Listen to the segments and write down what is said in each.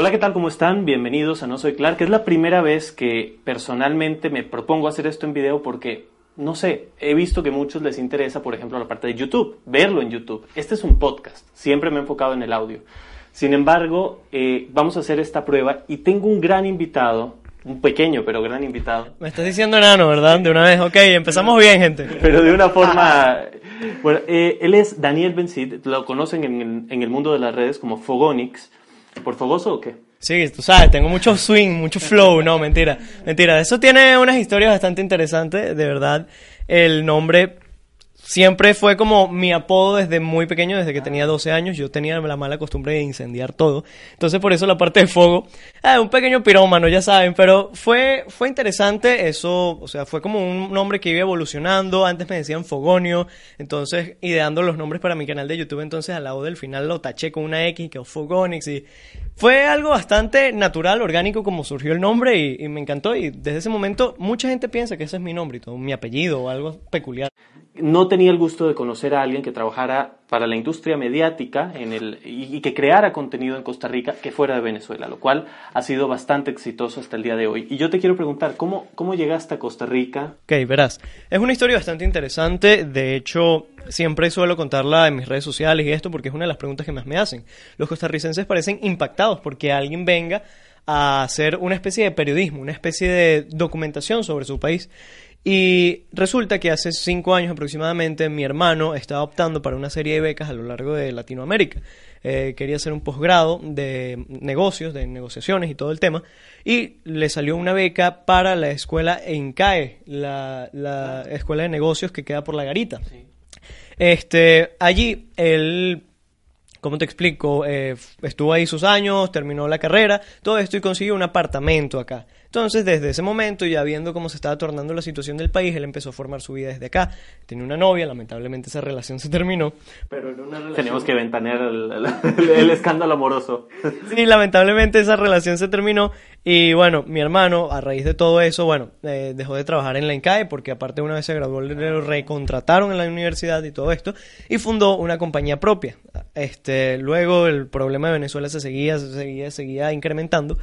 Hola, ¿qué tal? ¿Cómo están? Bienvenidos a No Soy Clark. Es la primera vez que personalmente me propongo hacer esto en video porque, no sé, he visto que a muchos les interesa, por ejemplo, la parte de YouTube, verlo en YouTube. Este es un podcast, siempre me he enfocado en el audio. Sin embargo, eh, vamos a hacer esta prueba y tengo un gran invitado, un pequeño pero gran invitado. Me estás diciendo enano, ¿verdad? De una vez, ok, empezamos bien, gente. Pero de una forma... Bueno, eh, él es Daniel Bencid, lo conocen en el, en el mundo de las redes como Fogonix. ¿Por fogoso o qué? Sí, tú sabes, tengo mucho swing, mucho flow, no, mentira, mentira. Eso tiene unas historias bastante interesantes, de verdad. El nombre siempre fue como mi apodo desde muy pequeño, desde que tenía 12 años. Yo tenía la mala costumbre de incendiar todo. Entonces, por eso la parte de fuego, ah, un pequeño pirómano, ya saben. Pero fue, fue interesante eso, o sea, fue como un nombre que iba evolucionando. Antes me decían Fogonio. Entonces, ideando los nombres para mi canal de YouTube, entonces al lado del final lo taché con una X, que es Fogonix. Y fue algo bastante natural, orgánico, como surgió el nombre y, y me encantó. Y desde ese momento, mucha gente piensa que ese es mi nombre y todo, mi apellido o algo peculiar no tenía el gusto de conocer a alguien que trabajara para la industria mediática en el, y, que creara contenido en Costa Rica que fuera de Venezuela, lo cual ha sido bastante exitoso hasta el día de hoy. Y yo te quiero preguntar, ¿cómo, cómo llegaste a Costa Rica? Ok, verás, es una historia bastante interesante, de hecho siempre suelo contarla en mis redes sociales y esto porque es una de las preguntas que más me hacen. Los costarricenses parecen impactados porque alguien venga a hacer una especie de periodismo, una especie de documentación sobre su país. Y resulta que hace cinco años aproximadamente mi hermano estaba optando para una serie de becas a lo largo de Latinoamérica. Eh, quería hacer un posgrado de negocios, de negociaciones y todo el tema. Y le salió una beca para la escuela ENCAE, la, la escuela de negocios que queda por la garita. Sí. Este, allí él ¿Cómo te explico? Eh, estuvo ahí sus años, terminó la carrera, todo esto y consiguió un apartamento acá. Entonces, desde ese momento, ya viendo cómo se estaba tornando la situación del país, él empezó a formar su vida desde acá. Tenía una novia, lamentablemente esa relación se terminó. Pero en una relación... Tenemos que ventanear el, el, el, escándalo amoroso. Sí, lamentablemente esa relación se terminó. Y bueno, mi hermano, a raíz de todo eso, bueno, eh, dejó de trabajar en la INCAE porque aparte una vez se graduó, le recontrataron en la universidad y todo esto. Y fundó una compañía propia. Este, luego el problema de Venezuela se seguía, se seguía, seguía incrementando.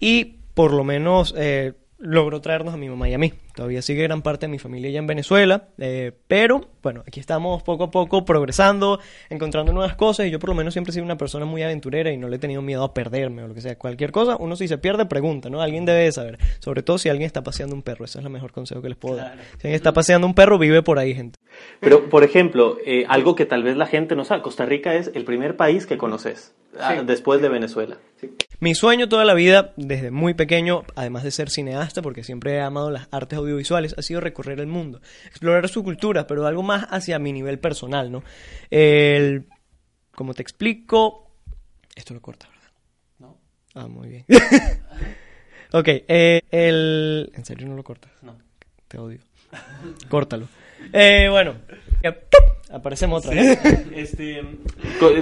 Y por lo menos eh, logró traernos a mi mamá y a mí. Todavía sigue gran parte de mi familia ya en Venezuela, eh, pero bueno, aquí estamos poco a poco progresando, encontrando nuevas cosas y yo por lo menos siempre he sido una persona muy aventurera y no le he tenido miedo a perderme o lo que sea. Cualquier cosa, uno si se pierde, pregunta, ¿no? Alguien debe de saber, sobre todo si alguien está paseando un perro, ese es el mejor consejo que les puedo dar. Si alguien está paseando un perro, vive por ahí, gente. Pero, por ejemplo, eh, algo que tal vez la gente no sabe, Costa Rica es el primer país que conoces, sí. después de Venezuela. Sí. Mi sueño toda la vida, desde muy pequeño, además de ser cineasta, porque siempre he amado las artes audiovisuales, ha sido recorrer el mundo, explorar su cultura, pero algo más hacia mi nivel personal, ¿no? El, como te explico, esto lo corta, ¿verdad? No. Ah, muy bien. ok, eh, el... ¿En serio no lo cortas? No. Te odio. Córtalo. Eh, bueno, aparecemos otra vez. Este,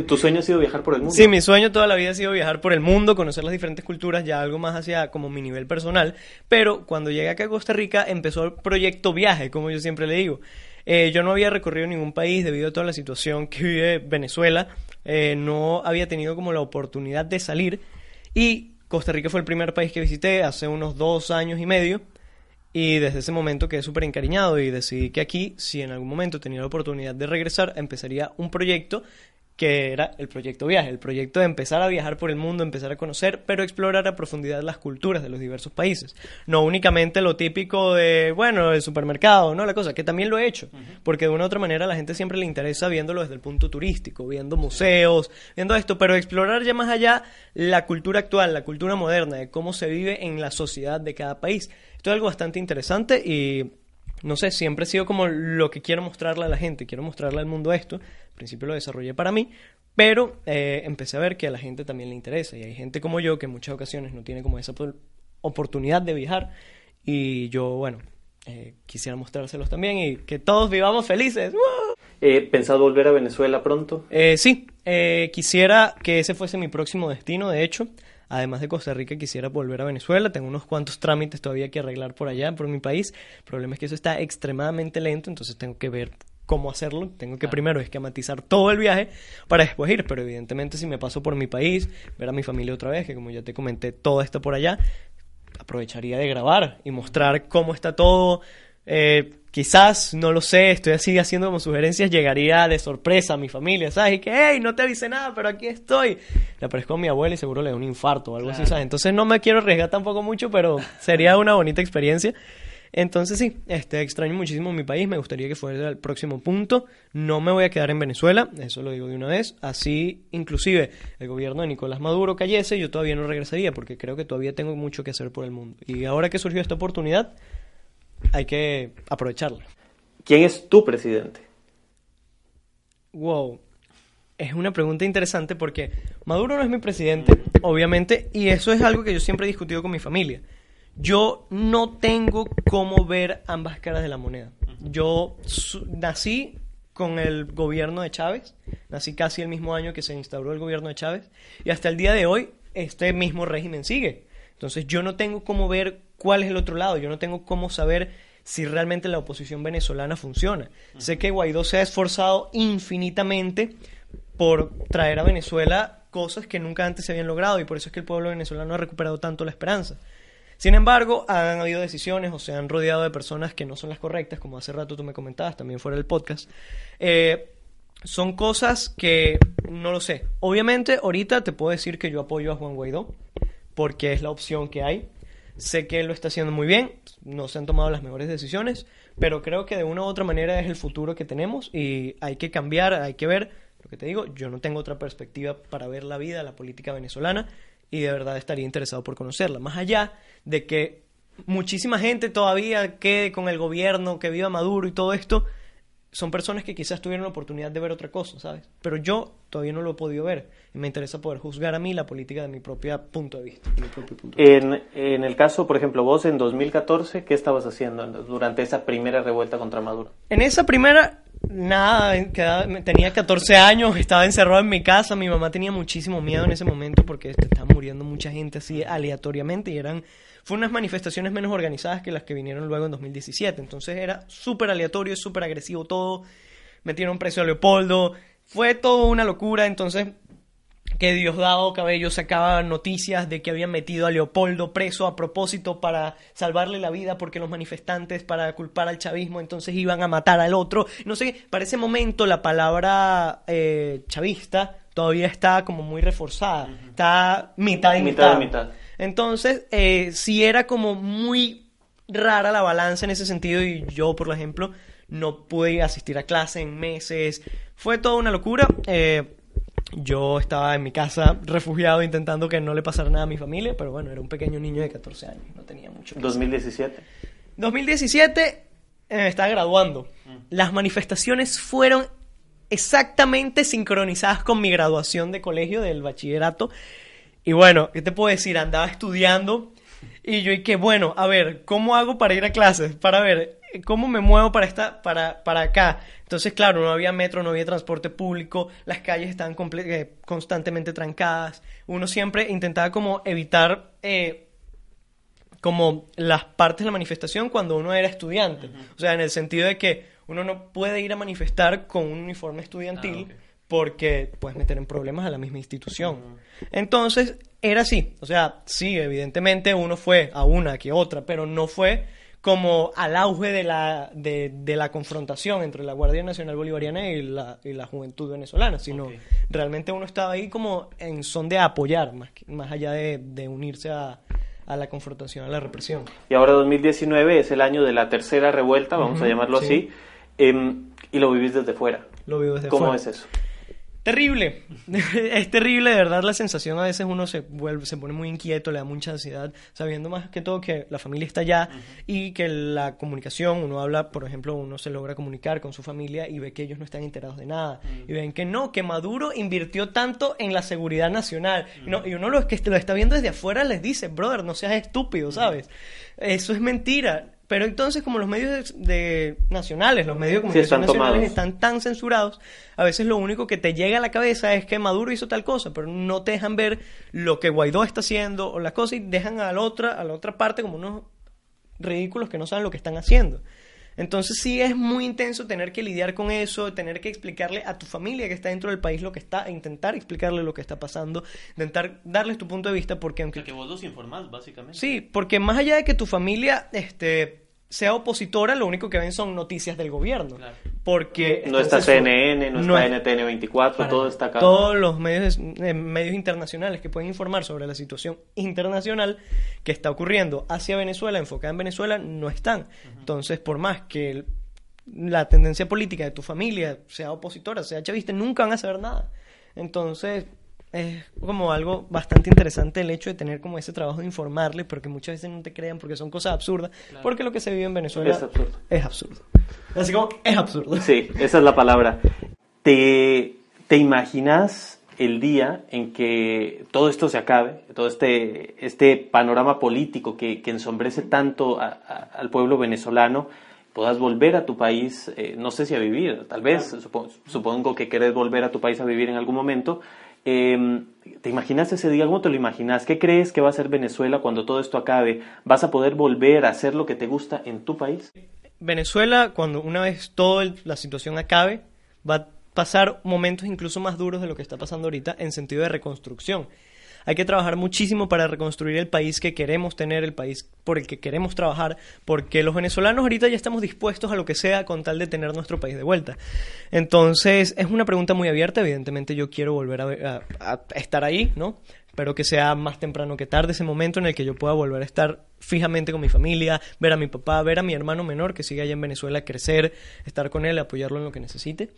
¿Tu sueño ha sido viajar por el mundo? Sí, mi sueño toda la vida ha sido viajar por el mundo, conocer las diferentes culturas, ya algo más hacia como mi nivel personal. Pero cuando llegué acá a Costa Rica empezó el proyecto viaje, como yo siempre le digo. Eh, yo no había recorrido ningún país debido a toda la situación que vive Venezuela. Eh, no había tenido como la oportunidad de salir. Y Costa Rica fue el primer país que visité hace unos dos años y medio. Y desde ese momento quedé súper encariñado y decidí que aquí, si en algún momento tenía la oportunidad de regresar, empezaría un proyecto que era el proyecto viaje, el proyecto de empezar a viajar por el mundo, empezar a conocer, pero explorar a profundidad las culturas de los diversos países. No únicamente lo típico de, bueno, el supermercado, ¿no? La cosa, que también lo he hecho, porque de una u otra manera a la gente siempre le interesa viéndolo desde el punto turístico, viendo museos, viendo esto, pero explorar ya más allá la cultura actual, la cultura moderna, de cómo se vive en la sociedad de cada país. Esto es algo bastante interesante y no sé, siempre he sido como lo que quiero mostrarle a la gente, quiero mostrarle al mundo esto. Al principio lo desarrollé para mí, pero eh, empecé a ver que a la gente también le interesa y hay gente como yo que en muchas ocasiones no tiene como esa oportunidad de viajar y yo, bueno, eh, quisiera mostrárselos también y que todos vivamos felices. ¿He pensado volver a Venezuela pronto? Eh, sí, eh, quisiera que ese fuese mi próximo destino, de hecho. Además de Costa Rica, quisiera volver a Venezuela. Tengo unos cuantos trámites todavía que arreglar por allá, por mi país. El problema es que eso está extremadamente lento, entonces tengo que ver cómo hacerlo. Tengo que primero esquematizar todo el viaje para después ir, pero evidentemente si me paso por mi país, ver a mi familia otra vez, que como ya te comenté, todo está por allá, aprovecharía de grabar y mostrar cómo está todo. Eh, quizás, no lo sé, estoy así haciendo como sugerencias, llegaría de sorpresa a mi familia, ¿sabes? Y que, hey, no te avisé nada, pero aquí estoy. Le aparezco a mi abuela y seguro le da un infarto o algo así, ¿sabes? Entonces no me quiero arriesgar tampoco mucho, pero sería una bonita experiencia. Entonces sí, este, extraño muchísimo mi país, me gustaría que fuera el próximo punto. No me voy a quedar en Venezuela, eso lo digo de una vez. Así, inclusive, el gobierno de Nicolás Maduro cayese, yo todavía no regresaría porque creo que todavía tengo mucho que hacer por el mundo. Y ahora que surgió esta oportunidad, hay que aprovecharla. ¿Quién es tu presidente? Wow. Es una pregunta interesante porque Maduro no es mi presidente, obviamente, y eso es algo que yo siempre he discutido con mi familia yo no tengo cómo ver ambas caras de la moneda. Yo nací con el gobierno de Chávez, nací casi el mismo año que se instauró el gobierno de Chávez, y hasta el día de hoy este mismo régimen sigue. Entonces yo no tengo cómo ver cuál es el otro lado, yo no tengo cómo saber si realmente la oposición venezolana funciona. Sé que Guaidó se ha esforzado infinitamente por traer a Venezuela cosas que nunca antes se habían logrado y por eso es que el pueblo venezolano ha recuperado tanto la esperanza. Sin embargo, han habido decisiones o se han rodeado de personas que no son las correctas, como hace rato tú me comentabas, también fuera del podcast. Eh, son cosas que no lo sé. Obviamente, ahorita te puedo decir que yo apoyo a Juan Guaidó, porque es la opción que hay. Sé que lo está haciendo muy bien, no se han tomado las mejores decisiones, pero creo que de una u otra manera es el futuro que tenemos y hay que cambiar, hay que ver. Lo que te digo, yo no tengo otra perspectiva para ver la vida, la política venezolana y de verdad estaría interesado por conocerla. Más allá de que muchísima gente todavía quede con el gobierno, que viva Maduro y todo esto, son personas que quizás tuvieron la oportunidad de ver otra cosa, ¿sabes? Pero yo todavía no lo he podido ver y me interesa poder juzgar a mí la política de mi propio punto de vista. En, en, el caso, por ejemplo, vos en 2014, ¿qué estabas haciendo durante esa primera revuelta contra Maduro? En esa primera, Nada, tenía 14 años, estaba encerrado en mi casa, mi mamá tenía muchísimo miedo en ese momento porque estaba muriendo mucha gente así aleatoriamente y eran fue unas manifestaciones menos organizadas que las que vinieron luego en 2017, entonces era súper aleatorio, súper agresivo todo, metieron preso a Leopoldo, fue todo una locura, entonces que Diosdado Cabello sacaba noticias de que habían metido a Leopoldo preso a propósito para salvarle la vida porque los manifestantes para culpar al chavismo entonces iban a matar al otro. No sé, para ese momento la palabra eh, chavista todavía está como muy reforzada, está mitad y mitad. mitad. Entonces, eh, sí era como muy rara la balanza en ese sentido y yo, por ejemplo, no pude asistir a clase en meses. Fue toda una locura. Eh, yo estaba en mi casa refugiado intentando que no le pasara nada a mi familia, pero bueno, era un pequeño niño de 14 años, no tenía mucho. ¿2017? 2017 me estaba graduando. Mm. Las manifestaciones fueron exactamente sincronizadas con mi graduación de colegio del bachillerato. Y bueno, ¿qué te puedo decir? Andaba estudiando y yo y que bueno, a ver, ¿cómo hago para ir a clases? Para ver, ¿cómo me muevo para, esta, para, para acá? Entonces, claro, no había metro, no había transporte público, las calles estaban eh, constantemente trancadas. Uno siempre intentaba como evitar eh, como las partes de la manifestación cuando uno era estudiante. O sea, en el sentido de que uno no puede ir a manifestar con un uniforme estudiantil ah, porque puedes meter en problemas a la misma institución. Entonces, era así. O sea, sí, evidentemente uno fue a una que otra, pero no fue como al auge de la, de, la confrontación entre la Guardia Nacional Bolivariana y la, y la juventud venezolana, sino realmente uno estaba ahí como en son de apoyar, más, más allá de, unirse a, la confrontación, a la represión. Y ahora 2019 es el año de la tercera revuelta, vamos a llamarlo así, em, y lo vivís desde fuera. Lo vivo desde ¿Cómo fuera. es eso? Terrible, es terrible, de verdad la sensación a veces uno se vuelve, se pone muy inquieto, le da mucha ansiedad, sabiendo más que todo que la familia está allá y que la comunicación, uno habla, por ejemplo, uno se logra comunicar con su familia y ve que ellos no están enterados de nada y ven que no, que Maduro invirtió tanto en la seguridad nacional. No, y uno lo que lo está viendo desde afuera les dice, brother, no seas estúpido, ¿sabes? Eso es mentira. Pero entonces, como los medios de, nacionales, los medios de comunicación nacionales están tan censurados, a veces lo único que te llega a la cabeza es que Maduro hizo tal cosa, pero no te dejan ver lo que Guaidó está haciendo o las cosas y dejan a la otra, a la otra parte como unos ridículos que no saben lo que están haciendo. Entonces sí es muy intenso tener que lidiar con eso, tener que explicarle a tu familia que está dentro del país lo que está, intentar explicarle lo que está pasando, intentar darles tu punto de vista porque aunque... que vos los informás, básicamente. Sí, porque más allá de que tu familia este, sea opositora, lo único que ven son noticias del gobierno. Porque no está CNN, no, está NTN24, todo está acá. Todos los medios, eh, medios internacionales que pueden informar sobre la situación internacional que está ocurriendo hacia Venezuela, enfocada en Venezuela, no están. Entonces, por más que la tendencia política de tu familia sea opositora, sea chavista, nunca van a saber nada. Entonces, es como algo bastante interesante el hecho de tener como ese trabajo de informarle, pero que muchas veces no te crean porque son cosas absurdas, porque lo que se vive en Venezuela es absurdo. Es absurdo. Así como es absurdo. Sí, esa es la palabra. ¿Te, te imaginas el día en que todo esto se acabe, todo este, este panorama político que, que ensombrece tanto al pueblo venezolano? puedas volver a tu país, eh, no sé si a vivir, tal vez, supongo, supongo, que querés volver a tu país a vivir en algún momento, Em, ¿Te imaginas ese día? ¿Cómo te lo imaginas? ¿Qué crees que va a ser Venezuela cuando todo esto acabe? ¿Vas a poder volver a hacer lo que te gusta en tu país? Venezuela, cuando una vez toda la situación acabe, va a pasar momentos incluso más duros de lo que está pasando ahorita en sentido de reconstrucción. Hay que trabajar muchísimo para reconstruir el país que queremos tener, el país por el que queremos trabajar, porque los venezolanos ahorita ya estamos dispuestos a lo que sea con tal de tener nuestro país de vuelta. Entonces, es una pregunta muy abierta, evidentemente yo quiero volver a, estar ahí, ¿no? Espero que sea más temprano que tarde ese momento en el que yo pueda volver a estar fijamente con mi familia, ver a mi papá, ver a mi hermano menor que sigue allá en Venezuela, crecer, estar con él, apoyarlo en lo que necesite.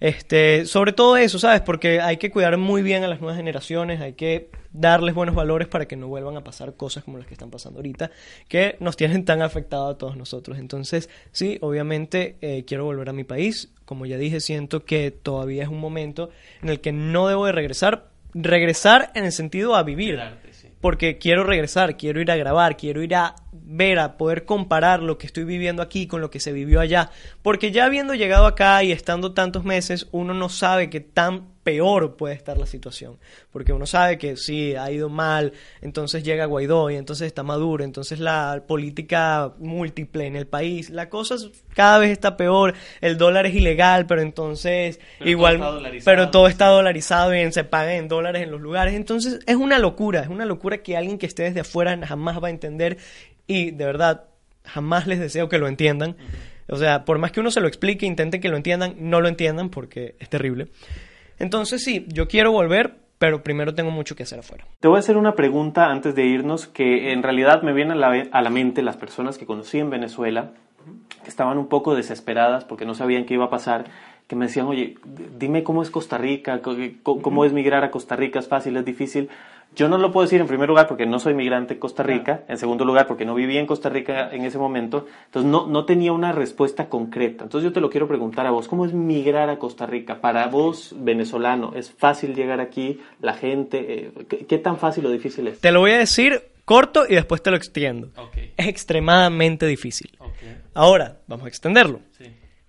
Este, sobre todo eso, ¿sabes? Porque hay que cuidar muy bien a las nuevas generaciones, hay que darles buenos valores para que no vuelvan a pasar cosas como las que están pasando ahorita, que nos tienen tan afectados a todos nosotros. Entonces, sí, obviamente eh, quiero volver a mi país. Como ya dije, siento que todavía es un momento en el que no debo de regresar. Regresar en el sentido a vivir porque quiero regresar, quiero ir a grabar, quiero ir a ver, a poder comparar lo que estoy viviendo aquí con lo que se vivió allá. Porque ya habiendo llegado acá y estando tantos meses, uno no sabe qué tan peor puede estar la situación. Porque uno sabe que sí, ha ido mal, entonces llega Guaidó y entonces está Maduro, entonces la política múltiple en el país, la cosa cada vez está peor, el dólar es ilegal, pero entonces igual, pero todo está dolarizado y se paga en dólares en los lugares. Entonces es una locura, es una locura que alguien que esté desde afuera jamás va a entender y de verdad jamás les deseo que lo entiendan. O sea, por más que uno se lo explique, intente que lo entiendan, no lo entiendan porque es terrible. Entonces sí, yo quiero volver, pero primero tengo mucho que hacer afuera. Te voy a hacer una pregunta antes de irnos que en realidad me vienen a la, a la mente las personas que conocí en Venezuela, que estaban un poco desesperadas porque no sabían qué iba a pasar, que me decían, oye, dime cómo es Costa Rica, cómo es migrar a Costa Rica, es fácil, es difícil. Yo no lo puedo decir en primer lugar porque no soy migrante en Costa Rica, en segundo lugar porque no vivía en Costa Rica en ese momento, entonces no, no tenía una respuesta concreta. Entonces yo te lo quiero preguntar a vos, ¿cómo es migrar a Costa Rica? Para vos, venezolano, ¿es fácil llegar aquí? ¿La gente? Eh, ¿qué, tan fácil o difícil es? Te lo voy a decir corto y después te lo extiendo. Es extremadamente difícil. Ahora, vamos a extenderlo.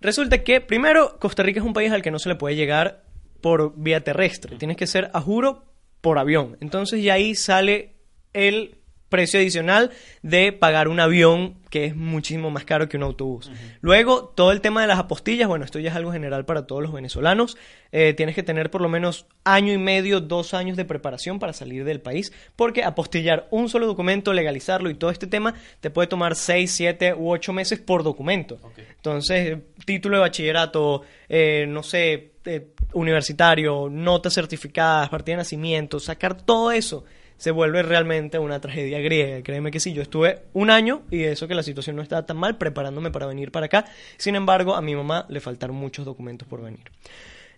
Resulta que, primero, Costa Rica es un país al que no se le puede llegar por vía terrestre. Tienes que ser, a juro, por avión. Entonces ya ahí sale el precio adicional de pagar un avión que es muchísimo más caro que un autobús. Luego, todo el tema de las apostillas, bueno, esto ya es algo general para todos los venezolanos. Eh, tienes que tener por lo menos año y medio, dos años de preparación para salir del país, porque apostillar un solo documento, legalizarlo y todo este tema, te puede tomar seis, siete u ocho meses por documento. Entonces, título de bachillerato, eh, no sé, eh, universitario, notas certificadas, partida de nacimiento, sacar todo eso se vuelve realmente una tragedia griega. Créeme que sí, yo estuve un año y eso que la situación no estaba tan mal preparándome para venir para acá. Sin embargo, a mi mamá le faltaron muchos documentos por venir.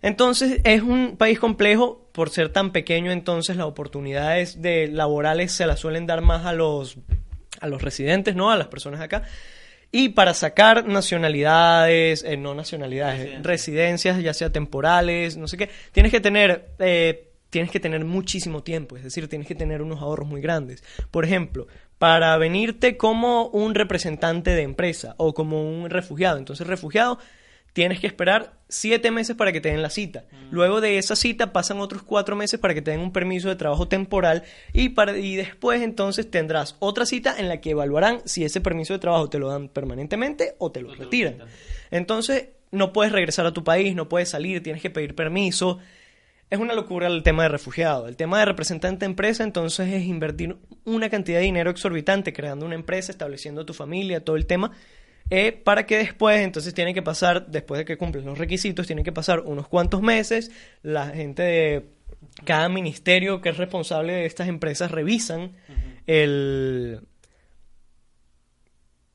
Entonces es un país complejo por ser tan pequeño, entonces las oportunidades de laborales se las suelen dar más a los a los residentes, ¿no? A las personas acá. Y para sacar nacionalidades, eh, no nacionalidades, residencias, ya sea temporales, no sé qué, tienes que tener eh, tienes que tener muchísimo tiempo, es decir, tienes que tener unos ahorros muy grandes. Por ejemplo, para venirte como un representante de empresa o como un refugiado. Entonces, refugiado, tienes que esperar siete meses para que te den la cita. Mm. Luego de esa cita pasan otros cuatro meses para que te den un permiso de trabajo temporal y, para, y después entonces tendrás otra cita en la que evaluarán si ese permiso de trabajo te lo dan permanentemente o te lo retiran. Entonces, no puedes regresar a tu país, no puedes salir, tienes que pedir permiso es una locura el tema de refugiado. El tema de representante de empresa, entonces, es invertir una cantidad de dinero exorbitante creando una empresa, estableciendo tu familia, todo el tema, eh, para que después, entonces, tiene que pasar, después de que cumples los requisitos, tiene que pasar unos cuantos meses, la gente de cada ministerio que es responsable de estas empresas revisan el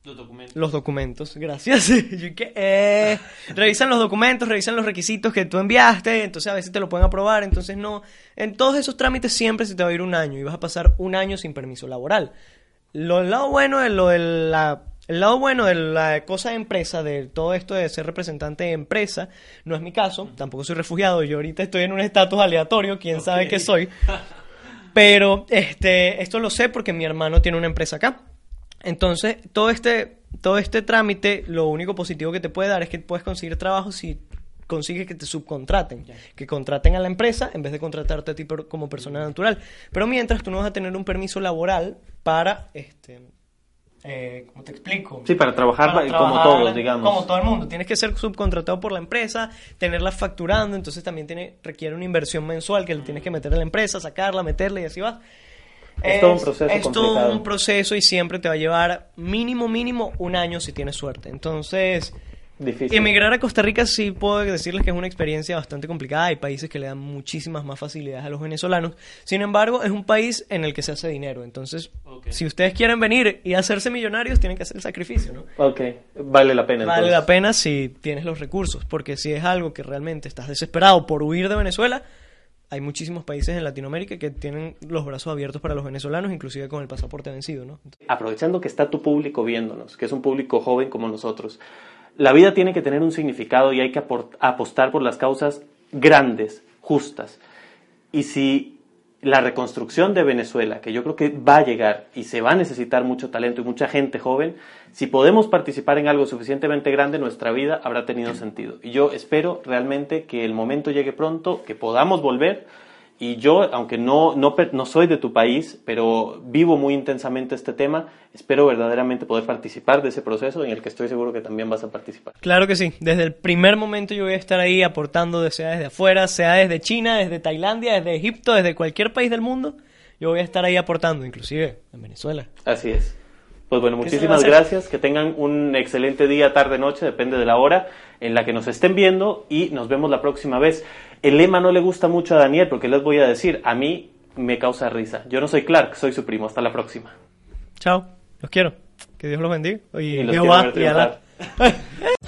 los documentos. Los documentos, gracias. Eh, revisan los documentos, revisan los requisitos que tú enviaste, entonces a veces te lo pueden aprobar, entonces no. En todos esos trámites siempre se te va a ir un año y vas a pasar un año sin permiso laboral. Lo, lado bueno de lo de la el lado bueno de la cosa de empresa, de todo esto de ser representante de empresa, no es mi caso, tampoco soy refugiado, yo ahorita estoy en un estatus aleatorio, quién sabe qué soy. Pero este, esto lo sé porque mi hermano tiene una empresa acá. Entonces, todo este, todo este trámite, lo único positivo que te puede dar es que puedes conseguir trabajo si consigues que te subcontraten, que contraten a la empresa en vez de contratarte a ti como persona natural. Pero mientras tú no vas a tener un permiso laboral para, este, eh, ¿cómo te explico? Sí, para trabajar, como todos, digamos. Como todo el mundo. Tienes que ser subcontratado por la empresa, tenerla facturando, entonces también tiene, requiere una inversión mensual que le tienes que meter a la empresa, sacarla, meterla y así vas. Es, todo un proceso Es todo un proceso y siempre te va a llevar mínimo, mínimo un año si tienes suerte. Entonces, Difícil. emigrar a Costa Rica sí puedo decirles que es una experiencia bastante complicada. Hay países que le dan muchísimas más facilidades a los venezolanos. Sin embargo, es un país en el que se hace dinero. Entonces, si ustedes quieren venir y hacerse millonarios, tienen que hacer el sacrificio, ¿no? Ok, vale la pena. Vale la pena si tienes los recursos, porque si es algo que realmente estás desesperado por huir de Venezuela, hay muchísimos países en Latinoamérica que tienen los brazos abiertos para los venezolanos, inclusive con el pasaporte vencido, ¿no? Aprovechando que está tu público viéndonos, que es un público joven como nosotros, la vida tiene que tener un significado y hay que apostar por las causas grandes, justas. Y si la reconstrucción de Venezuela, que yo creo que va a llegar y se va a necesitar mucho talento y mucha gente joven, si podemos participar en algo suficientemente grande, nuestra vida habrá tenido sentido. Y yo espero realmente que el momento llegue pronto, que podamos volver y yo, aunque no, no, no, soy de tu país, pero vivo muy intensamente este tema, espero verdaderamente poder participar de ese proceso en el que estoy seguro que también vas a participar. Claro que sí. Desde el primer momento yo voy a estar ahí aportando, sea desde afuera, sea desde China, desde Tailandia, desde Egipto, desde cualquier país del mundo. Yo voy a estar ahí aportando, inclusive en Venezuela. Así es. Pues bueno, muchísimas gracias. Que tengan un excelente día, tarde, noche, depende de la hora en la que nos estén viendo y nos vemos la próxima vez. El lema no le gusta mucho a Daniel porque les voy a decir, a mí me causa risa. Yo no soy Clark, soy su primo. Hasta la próxima. Chao, los quiero. Que Dios los bendiga. y los Jehová, y